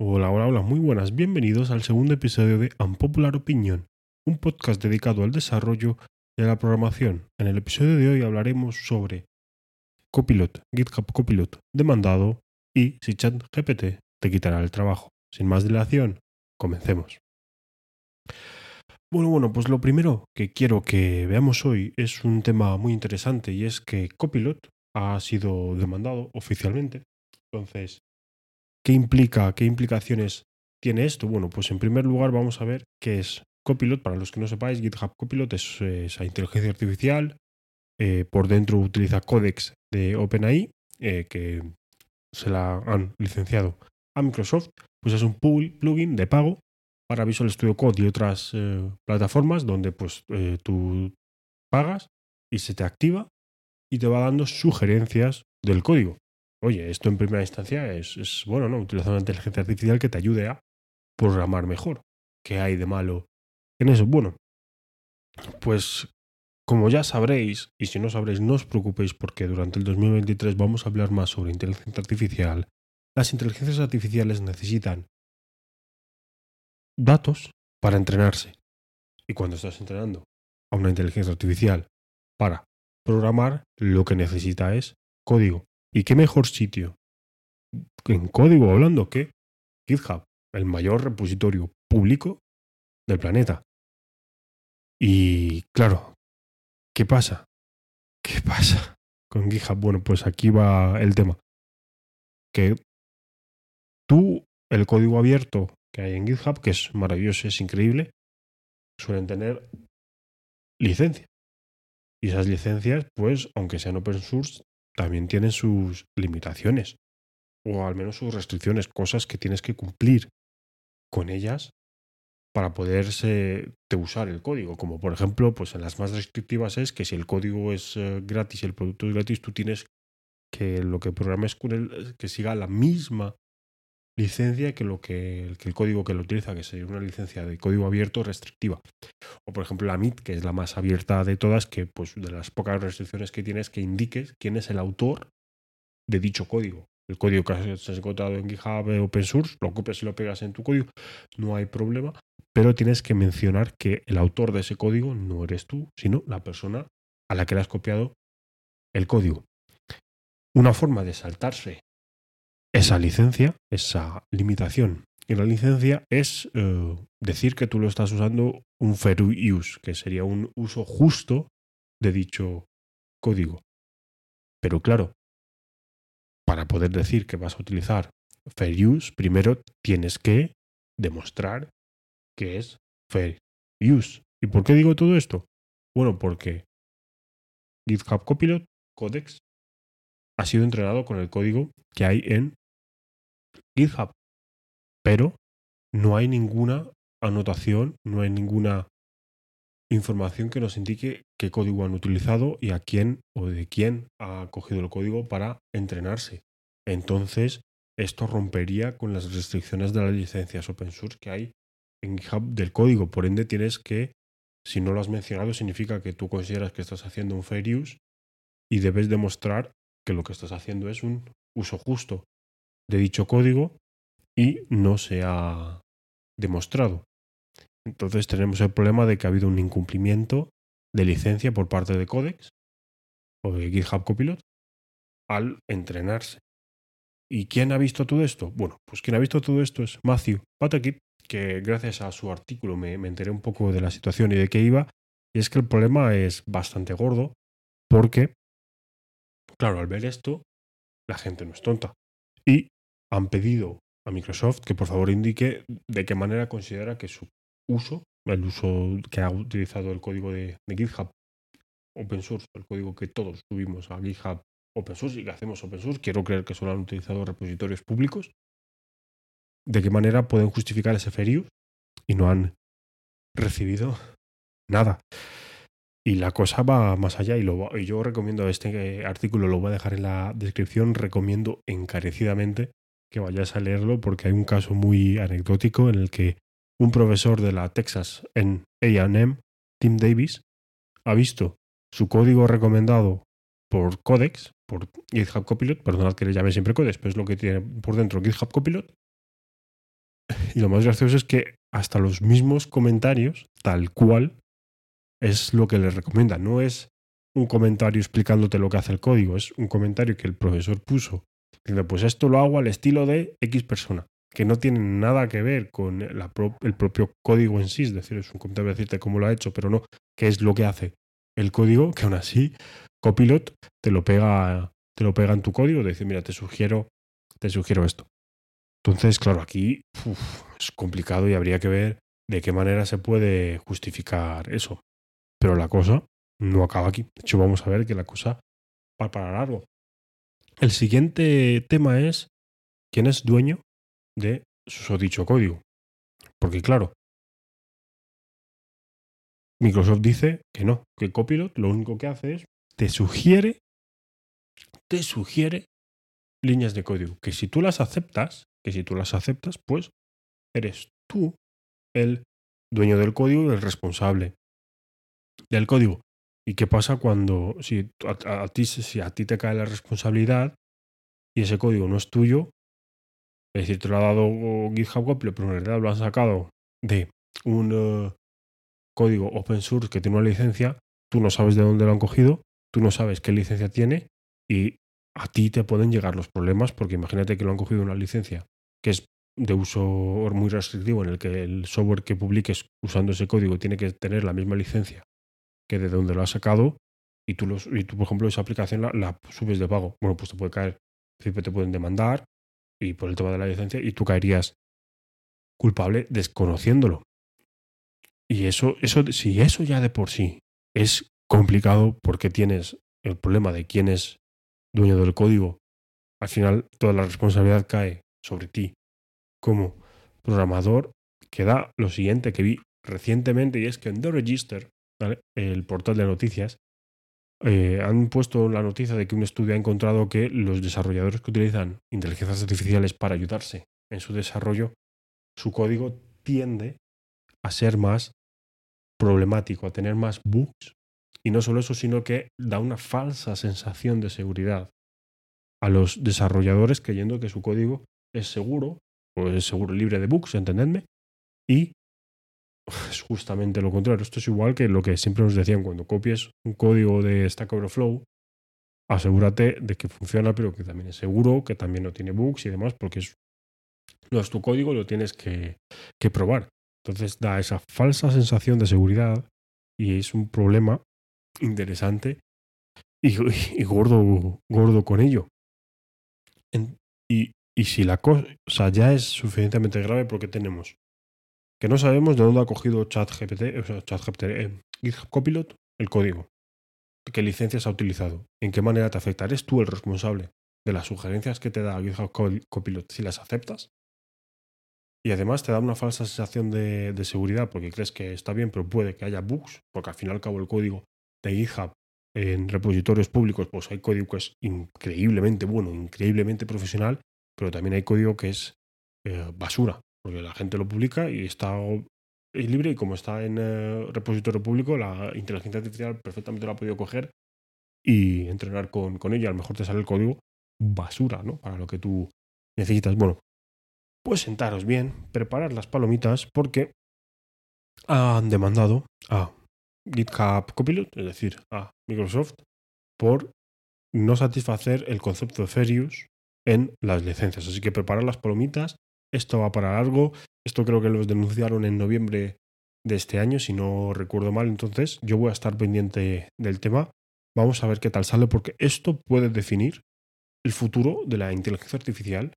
Hola, hola, hola, muy buenas. Bienvenidos al segundo episodio de Unpopular Opinion, un podcast dedicado al desarrollo de la programación. En el episodio de hoy hablaremos sobre Copilot, GitHub Copilot demandado y si ChatGPT te quitará el trabajo. Sin más dilación, comencemos. Bueno, bueno, pues lo primero que quiero que veamos hoy es un tema muy interesante y es que Copilot ha sido demandado oficialmente. Entonces, ¿Qué implica? ¿Qué implicaciones tiene esto? Bueno, pues en primer lugar vamos a ver qué es Copilot. Para los que no sepáis, GitHub Copilot es esa inteligencia artificial. Eh, por dentro utiliza Codex de OpenAI, eh, que se la han licenciado a Microsoft. Pues es un plugin de pago para Visual Studio Code y otras eh, plataformas donde pues tú pagas y se te activa y te va dando sugerencias del código. Oye, esto en primera instancia es, bueno, ¿no? Utilizar una inteligencia artificial que te ayude a programar mejor. ¿Qué hay de malo en eso? Bueno, pues como ya sabréis, y si no sabréis, no os preocupéis porque durante el 2023 vamos a hablar más sobre inteligencia artificial. Las inteligencias artificiales necesitan datos para entrenarse. Y cuando estás entrenando a una inteligencia artificial para programar, lo que necesita es código. ¿Y qué mejor sitio en código hablando que GitHub, el mayor repositorio público del planeta? Y claro, ¿qué pasa? ¿Qué pasa con GitHub? Bueno, pues aquí va el tema. Que tú, el código abierto que hay en GitHub, que es maravilloso, es increíble, suelen tener licencia. Y esas licencias, pues, aunque sean open source, también tienen sus limitaciones o al menos sus restricciones, cosas que tienes que cumplir con ellas para poderse usar el código. Como por ejemplo, pues en las más restrictivas es que si el código es eh, gratis y el producto es gratis, tú tienes que lo que programes con él que siga la misma licencia que lo que, el código que lo utiliza, que sería una licencia de código abierto restrictiva. O por ejemplo la MIT, que es la más abierta de todas, que pues de las pocas restricciones que tienes que indiques quién es el autor de dicho código. El código que has encontrado en GitHub Open Source, lo copias y lo pegas en tu código, no hay problema, pero tienes que mencionar que el autor de ese código no eres tú, sino la persona a la que le has copiado el código. Una forma de saltarse esa licencia, esa limitación y la licencia es eh, decir que tú lo estás usando un fair use, que sería un uso justo de dicho código. Pero claro, para poder decir que vas a utilizar fair use, primero tienes que demostrar que es fair use. ¿Y por qué digo todo esto? Bueno, porque GitHub Copilot Codex ha sido entrenado con el código que hay en GitHub. Pero no hay ninguna anotación, no hay ninguna información que nos indique qué código han utilizado y a quién o de quién ha cogido el código para entrenarse. Entonces, esto rompería con las restricciones de las licencias open source que hay en GitHub del código. Por ende, tienes que, si no lo has mencionado, significa que tú consideras que estás haciendo un fair use y debes demostrar que lo que estás haciendo es un uso justo de dicho código y no se ha demostrado. Entonces tenemos el problema de que ha habido un incumplimiento de licencia por parte de Codex o de GitHub Copilot al entrenarse. ¿Y quién ha visto todo esto? Bueno, pues quien ha visto todo esto es Matthew Patakit, que gracias a su artículo me, me enteré un poco de la situación y de qué iba. Y es que el problema es bastante gordo porque, claro, al ver esto, la gente no es tonta. Y han pedido a Microsoft que por favor indique de qué manera considera que su uso, el uso que ha utilizado el código de, GitHub open source, el código que todos subimos a GitHub open source y que hacemos open source, quiero creer que solo han utilizado repositorios públicos, de qué manera pueden justificar ese ferio y no han recibido nada. Y la cosa va más allá y, lo, yo recomiendo este artículo, lo voy a dejar en la descripción, recomiendo encarecidamente que vayas a leerlo porque hay un caso muy anecdótico en el que un profesor de la Texas en AM, Tim Davis, ha visto su código recomendado por Codex, por GitHub Copilot, perdonad que le llame siempre Codex, pero es lo que tiene por dentro GitHub Copilot, Y lo más gracioso es que hasta los mismos comentarios, tal cual, es lo que les recomienda. No es un comentario explicándote lo que hace el código, es un comentario que el profesor puso. Dice, pues esto lo hago al estilo de X persona, que no tiene nada que ver con el propio código en sí, es decir, es un comentario de decirte cómo lo ha hecho, pero no qué es lo que hace el código, que aún así Copilot te lo pega, te lo pega en tu código, te dice, mira, te sugiero, te sugiero esto. Entonces, claro, aquí es complicado y habría que ver de qué manera se puede justificar eso. Pero la cosa no acaba aquí. De hecho, vamos a ver que la cosa va para largo. El siguiente tema es quién es dueño de su dicho código. Porque claro, Microsoft dice que no, que Copilot lo único que hace es te sugiere, te sugiere líneas de código. Que si tú las aceptas, que si tú las aceptas, pues eres tú el dueño del código el responsable del código. ¿Y qué pasa cuando si a, ti, si a ti te cae la responsabilidad y ese código no es tuyo? Es decir, te lo ha dado GitHub Copilot, pero en realidad lo han sacado de un eh, código open source que tiene una licencia, tú no sabes de dónde lo han cogido, tú no sabes qué licencia tiene y a ti te pueden llegar los problemas porque imagínate que lo han cogido una licencia que es de uso muy restrictivo en el que el software que publiques usando ese código tiene que tener la misma licencia que de donde lo has sacado y tú, los, por ejemplo, esa aplicación la, subes de pago. Bueno, pues te puede caer, te pueden demandar y por el tema de la licencia y tú caerías culpable desconociéndolo. Y eso, eso, si eso ya de por sí es complicado porque tienes el problema de quién es dueño del código, al final toda la responsabilidad cae sobre ti como programador, queda lo siguiente que vi recientemente y es que en The Register el portal de noticias, eh, han puesto la noticia de que un estudio ha encontrado que los desarrolladores que utilizan inteligencias artificiales para ayudarse en su desarrollo, su código tiende a ser más problemático, a tener más bugs. Y no solo eso, sino que da una falsa sensación de seguridad a los desarrolladores creyendo que su código es seguro, o es seguro libre de bugs, entendedme, y es justamente lo contrario. Esto es igual que lo que siempre nos decían cuando copies un código de Stack Overflow, asegúrate de que funciona, pero que también es seguro, que también no tiene bugs y demás, porque es, no es tu código, lo tienes que, probar. Entonces da esa falsa sensación de seguridad y es un problema interesante y, gordo, gordo con ello. y, y si la cosa ya es suficientemente grave porque tenemos que no sabemos de dónde ha cogido ChatGPT, o ChatGPT, eh, GitHub Copilot, el código, qué licencias ha utilizado, en qué manera te afecta. ¿Eres tú el responsable de las sugerencias que te da GitHub Copilot si las aceptas? Y además te da una falsa sensación de, de, seguridad porque crees que está bien, pero puede que haya bugs, porque al fin y al cabo el código de GitHub en repositorios públicos, pues hay código que es increíblemente bueno, increíblemente profesional, pero también hay código que es eh, basura, porque la gente lo publica y está libre y como está en eh, repositorio público, la inteligencia artificial perfectamente lo ha podido coger y entrenar con, con ella. A lo mejor te sale el código basura, ¿no? Para lo que tú necesitas. Bueno, pues sentaros bien, preparar las palomitas porque han demandado a GitHub Copilot, es decir, a Microsoft, por no satisfacer el concepto de fair en las licencias. Así que preparar las palomitas esto va para largo. Esto creo que los denunciaron en noviembre de este año, si no recuerdo mal. Entonces, yo voy a estar pendiente del tema. Vamos a ver qué tal sale, porque esto puede definir el futuro de la inteligencia artificial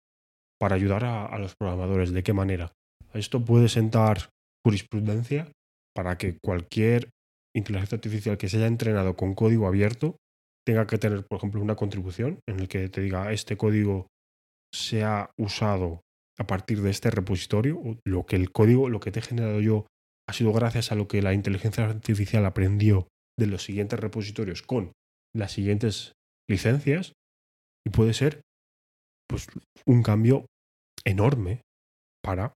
para ayudar a, los programadores. ¿De qué manera? Esto puede sentar jurisprudencia para que cualquier inteligencia artificial que se haya entrenado con código abierto tenga que tener, por ejemplo, una contribución en el que te diga este código se ha usado a partir de este repositorio, lo que el código, lo que te he generado yo, ha sido gracias a lo que la inteligencia artificial aprendió de los siguientes repositorios con las siguientes licencias y puede ser pues un cambio enorme para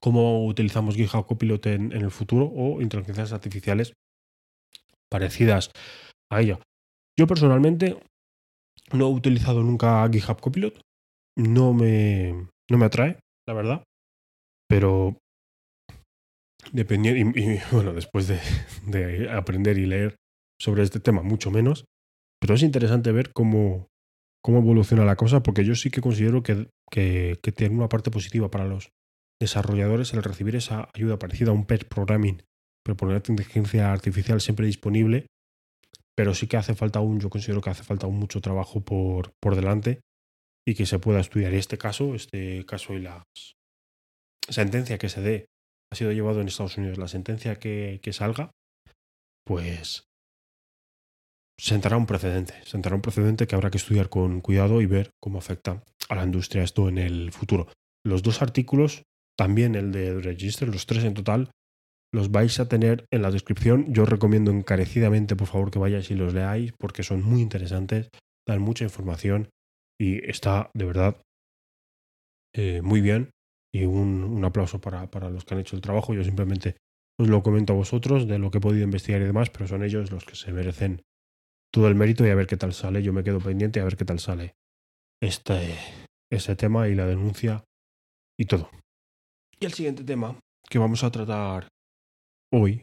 cómo utilizamos GitHub Copilot en, en el futuro o inteligencias artificiales parecidas a ella. Yo personalmente no he utilizado nunca GitHub Copilot, no me, no me atrae, la verdad. Pero dependiendo, y, bueno, después de, de, aprender y leer sobre este tema, mucho menos, pero es interesante ver cómo, cómo evoluciona la cosa, porque yo sí que considero que, que, que tiene una parte positiva para los desarrolladores el recibir esa ayuda parecida a un pair programming, pero poner inteligencia artificial siempre disponible, pero sí que hace falta aún, yo considero que hace falta aún mucho trabajo por, por delante y que se pueda estudiar. Este caso, este caso y la sentencia que se dé ha sido llevado en Estados Unidos, la sentencia que, salga, pues sentará un precedente, sentará un precedente que habrá que estudiar con cuidado y ver cómo afecta a la industria esto en el futuro. Los dos artículos, también el de Register, los tres en total, los vais a tener en la descripción. Yo recomiendo encarecidamente, por favor, que vayáis y los leáis porque son muy interesantes, dan mucha información y está de verdad eh, muy bien. Y un, un aplauso para, para, los que han hecho el trabajo. Yo simplemente os lo comento a vosotros de lo que he podido investigar y demás, pero son ellos los que se merecen todo el mérito y a ver qué tal sale. Yo me quedo pendiente a ver qué tal sale este, ese tema y la denuncia y todo. Y el siguiente tema que vamos a tratar hoy,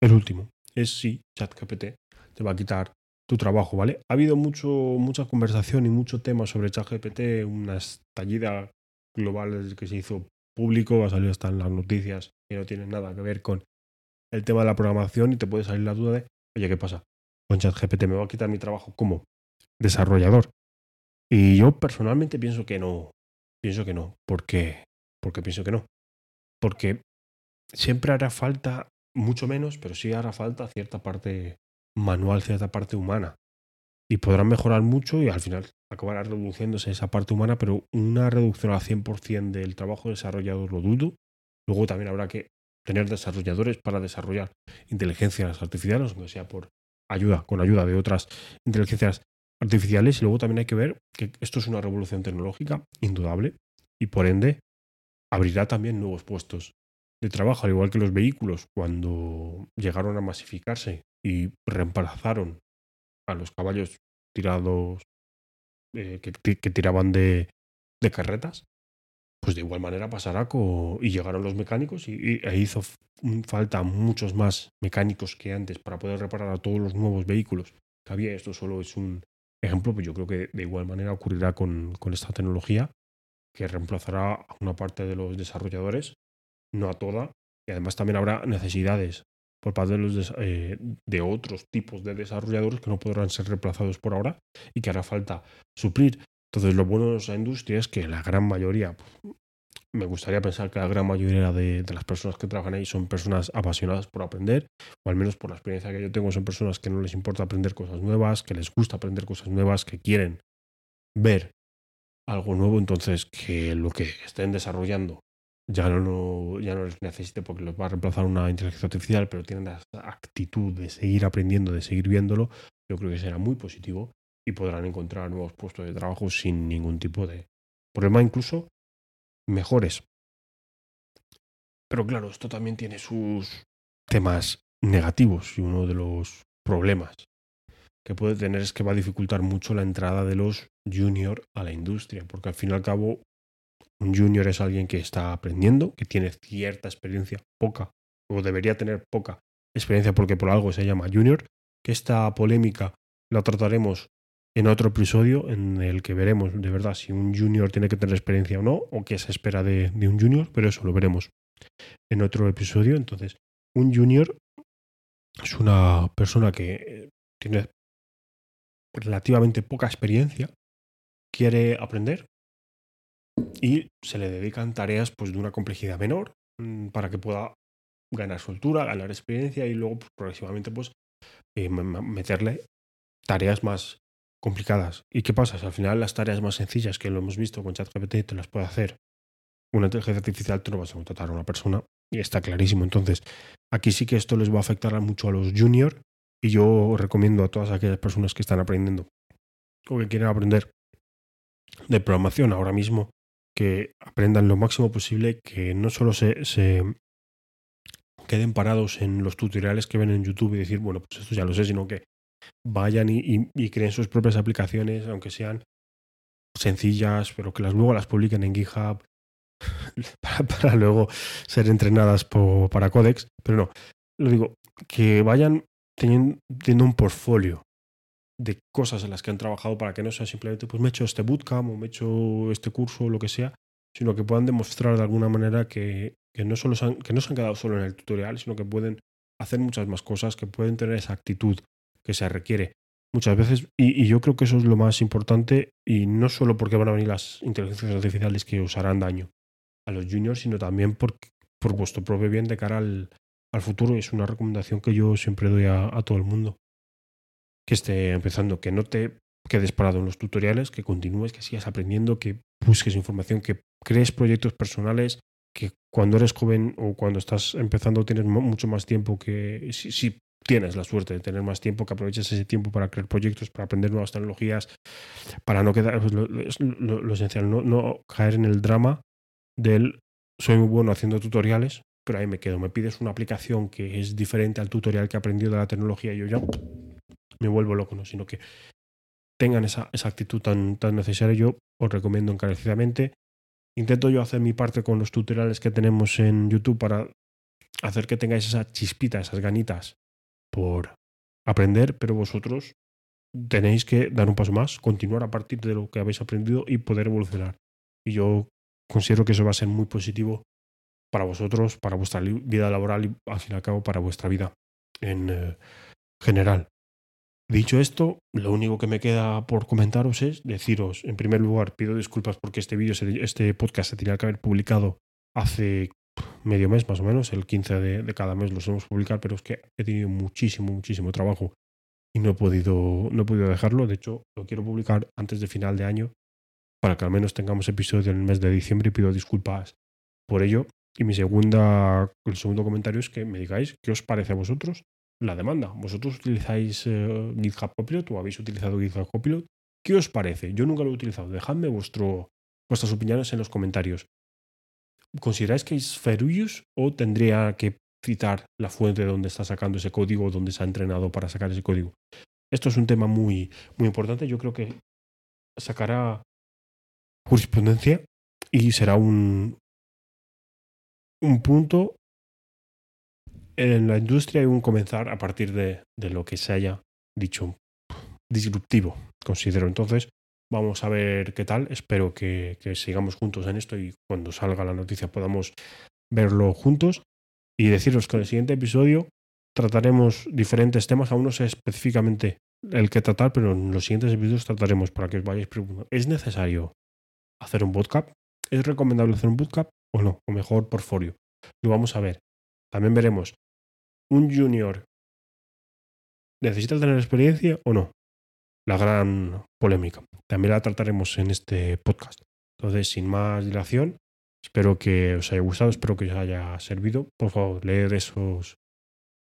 el último, es si ChatGPT te va a quitar tu trabajo, ¿vale? Ha habido mucho, mucha conversación y mucho tema sobre ChatGPT, una estallida global que se hizo público, ha salido hasta en las noticias que no tienen nada que ver con el tema de la programación y te puede salir la duda de, oye, ¿qué pasa? Con ChatGPT me va a quitar mi trabajo como desarrollador. Y yo personalmente pienso que no, pienso que no, porque, porque pienso que no. Porque siempre hará falta mucho menos, pero sí hará falta cierta parte manual, cierta parte humana. Y podrán mejorar mucho y al final acabará reduciéndose esa parte humana, pero una reducción al 100% del trabajo desarrollado lo dudo. Luego también habrá que tener desarrolladores para desarrollar inteligencias artificiales, aunque sea por ayuda, con ayuda de otras inteligencias artificiales. Y luego también hay que ver que esto es una revolución tecnológica indudable y por ende abrirá también nuevos puestos de trabajo, al igual que los vehículos, cuando llegaron a masificarse y reemplazaron a los caballos tirados eh, que, tiraban de, carretas, pues de igual manera pasará con, y llegaron los mecánicos y, e hizo falta muchos más mecánicos que antes para poder reparar a todos los nuevos vehículos que había. Esto solo es un ejemplo, pues yo creo que de igual manera ocurrirá con, con esta tecnología que reemplazará a una parte de los desarrolladores no a toda, y además también habrá necesidades por parte eh, de otros tipos de desarrolladores que no podrán ser reemplazados por ahora y que hará falta suplir. Entonces, lo bueno de esa industria es que la gran mayoría, me gustaría pensar que la gran mayoría de, de, las personas que trabajan ahí son personas apasionadas por aprender, o al menos por la experiencia que yo tengo, son personas que no les importa aprender cosas nuevas, que les gusta aprender cosas nuevas, que quieren ver algo nuevo, entonces que lo que estén desarrollando ya no, ya no les necesite porque los va a reemplazar una inteligencia artificial, pero tienen la actitud de seguir aprendiendo, de seguir viéndolo, yo creo que será muy positivo y podrán encontrar nuevos puestos de trabajo sin ningún tipo de problema, incluso mejores. Pero claro, esto también tiene sus temas negativos y uno de los problemas que puede tener es que va a dificultar mucho la entrada de los junior a la industria, porque al fin y al cabo un junior es alguien que está aprendiendo, que tiene cierta experiencia, poca, o debería tener poca experiencia porque por algo se llama junior, que esta polémica la trataremos en otro episodio en el que veremos de verdad si un junior tiene que tener experiencia o no, o qué se espera de, de un junior, pero eso lo veremos en otro episodio. Entonces, un junior es una persona que eh, tiene relativamente poca experiencia, quiere aprender, y se le dedican tareas pues, de una complejidad menor mm, para que pueda ganar soltura, ganar experiencia y luego pues, progresivamente pues, eh, meterle tareas más complicadas. ¿Y qué pasa? Al final las tareas más sencillas que lo hemos visto con ChatGPT te las puede hacer una inteligencia artificial, tú no vas a contratar a una persona y está clarísimo. Entonces, aquí sí que esto les va a afectar mucho a los juniors y yo recomiendo a todas aquellas personas que están aprendiendo o que quieren aprender de programación ahora mismo que aprendan lo máximo posible, que no solo se, se queden parados en los tutoriales que ven en YouTube y decir, bueno, pues esto ya lo sé, sino que vayan y, creen sus propias aplicaciones, aunque sean sencillas, pero que las luego las publiquen en GitHub, para, luego ser entrenadas para Codex, pero no, lo digo, que vayan teniendo, un portfolio de cosas en las que han trabajado para que no sea simplemente, pues me he hecho este bootcamp o me he hecho este curso o lo que sea, sino que puedan demostrar de alguna manera que, no, solo se han, que no se han quedado solo en el tutorial, sino que pueden hacer muchas más cosas, que pueden tener esa actitud que se requiere muchas veces. Y, yo creo que eso es lo más importante, y no solo porque van a venir las inteligencias artificiales que os harán daño a los juniors, sino también por, por vuestro propio bien de cara al, al futuro. Es una recomendación que yo siempre doy a, todo el mundo que esté empezando, que no te quedes parado en los tutoriales, que continúes, que sigas aprendiendo, que busques información, que crees proyectos personales, que cuando eres joven o cuando estás empezando tienes mucho más tiempo que si, tienes la suerte de tener más tiempo, que aproveches ese tiempo para crear proyectos, para aprender nuevas tecnologías, para no quedar, pues, lo, esencial, no, caer en el drama del soy muy bueno haciendo tutoriales, pero ahí me quedo. Me pides una aplicación que es diferente al tutorial que he aprendido de la tecnología y yo ya me vuelvo loco, ¿no? Sino que tengan esa, esa actitud tan, tan necesaria. Yo os recomiendo encarecidamente. Intento yo hacer mi parte con los tutoriales que tenemos en YouTube para hacer que tengáis esa chispita, esas ganitas por aprender, pero vosotros tenéis que dar un paso más, continuar a partir de lo que habéis aprendido y poder evolucionar. Y yo considero que eso va a ser muy positivo para vosotros, para vuestra vida laboral y al fin y al cabo para vuestra vida en eh, general. Dicho esto, lo único que me queda por comentaros es deciros, en primer lugar, pido disculpas porque este vídeo, este podcast se tenía que haber publicado hace medio mes más o menos, el 15 de, cada mes los hemos publicado, pero es que he tenido muchísimo, muchísimo trabajo y no he podido, no he podido dejarlo. De hecho, lo quiero publicar antes de final de año para que al menos tengamos episodio en el mes de diciembre y pido disculpas por ello. Y mi segunda, el segundo comentario es que me digáis qué os parece a vosotros la demanda. ¿Vosotros utilizáis eh, GitHub Copilot o habéis utilizado GitHub Copilot? ¿Qué os parece? Yo nunca lo he utilizado. Dejadme vuestro, vuestras opiniones en los comentarios. ¿Consideráis que es fair o tendría que citar la fuente de donde está sacando ese código o donde se ha entrenado para sacar ese código? Esto es un tema muy, muy importante. Yo creo que sacará jurisprudencia y será un, un punto en la industria y un comenzar a partir de, lo que se haya dicho disruptivo, considero. Entonces, vamos a ver qué tal. Espero que, sigamos juntos en esto y cuando salga la noticia podamos verlo juntos. Y deciros que en el siguiente episodio trataremos diferentes temas. Aún no sé específicamente el que tratar, pero en los siguientes episodios trataremos para que os vayáis preguntando. ¿Es necesario hacer un bootcamp? ¿Es recomendable hacer un bootcamp o no? O mejor, portfolio. Lo vamos a ver. También veremos, ¿un junior necesita tener experiencia o no? La gran polémica. También la trataremos en este podcast. Entonces, sin más dilación, espero que os haya gustado, espero que os haya servido. Por favor, leed esos,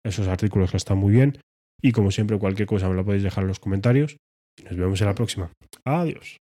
esos artículos que están muy bien. Y como siempre, cualquier cosa me la podéis dejar en los comentarios. Y nos vemos en la próxima. Adiós.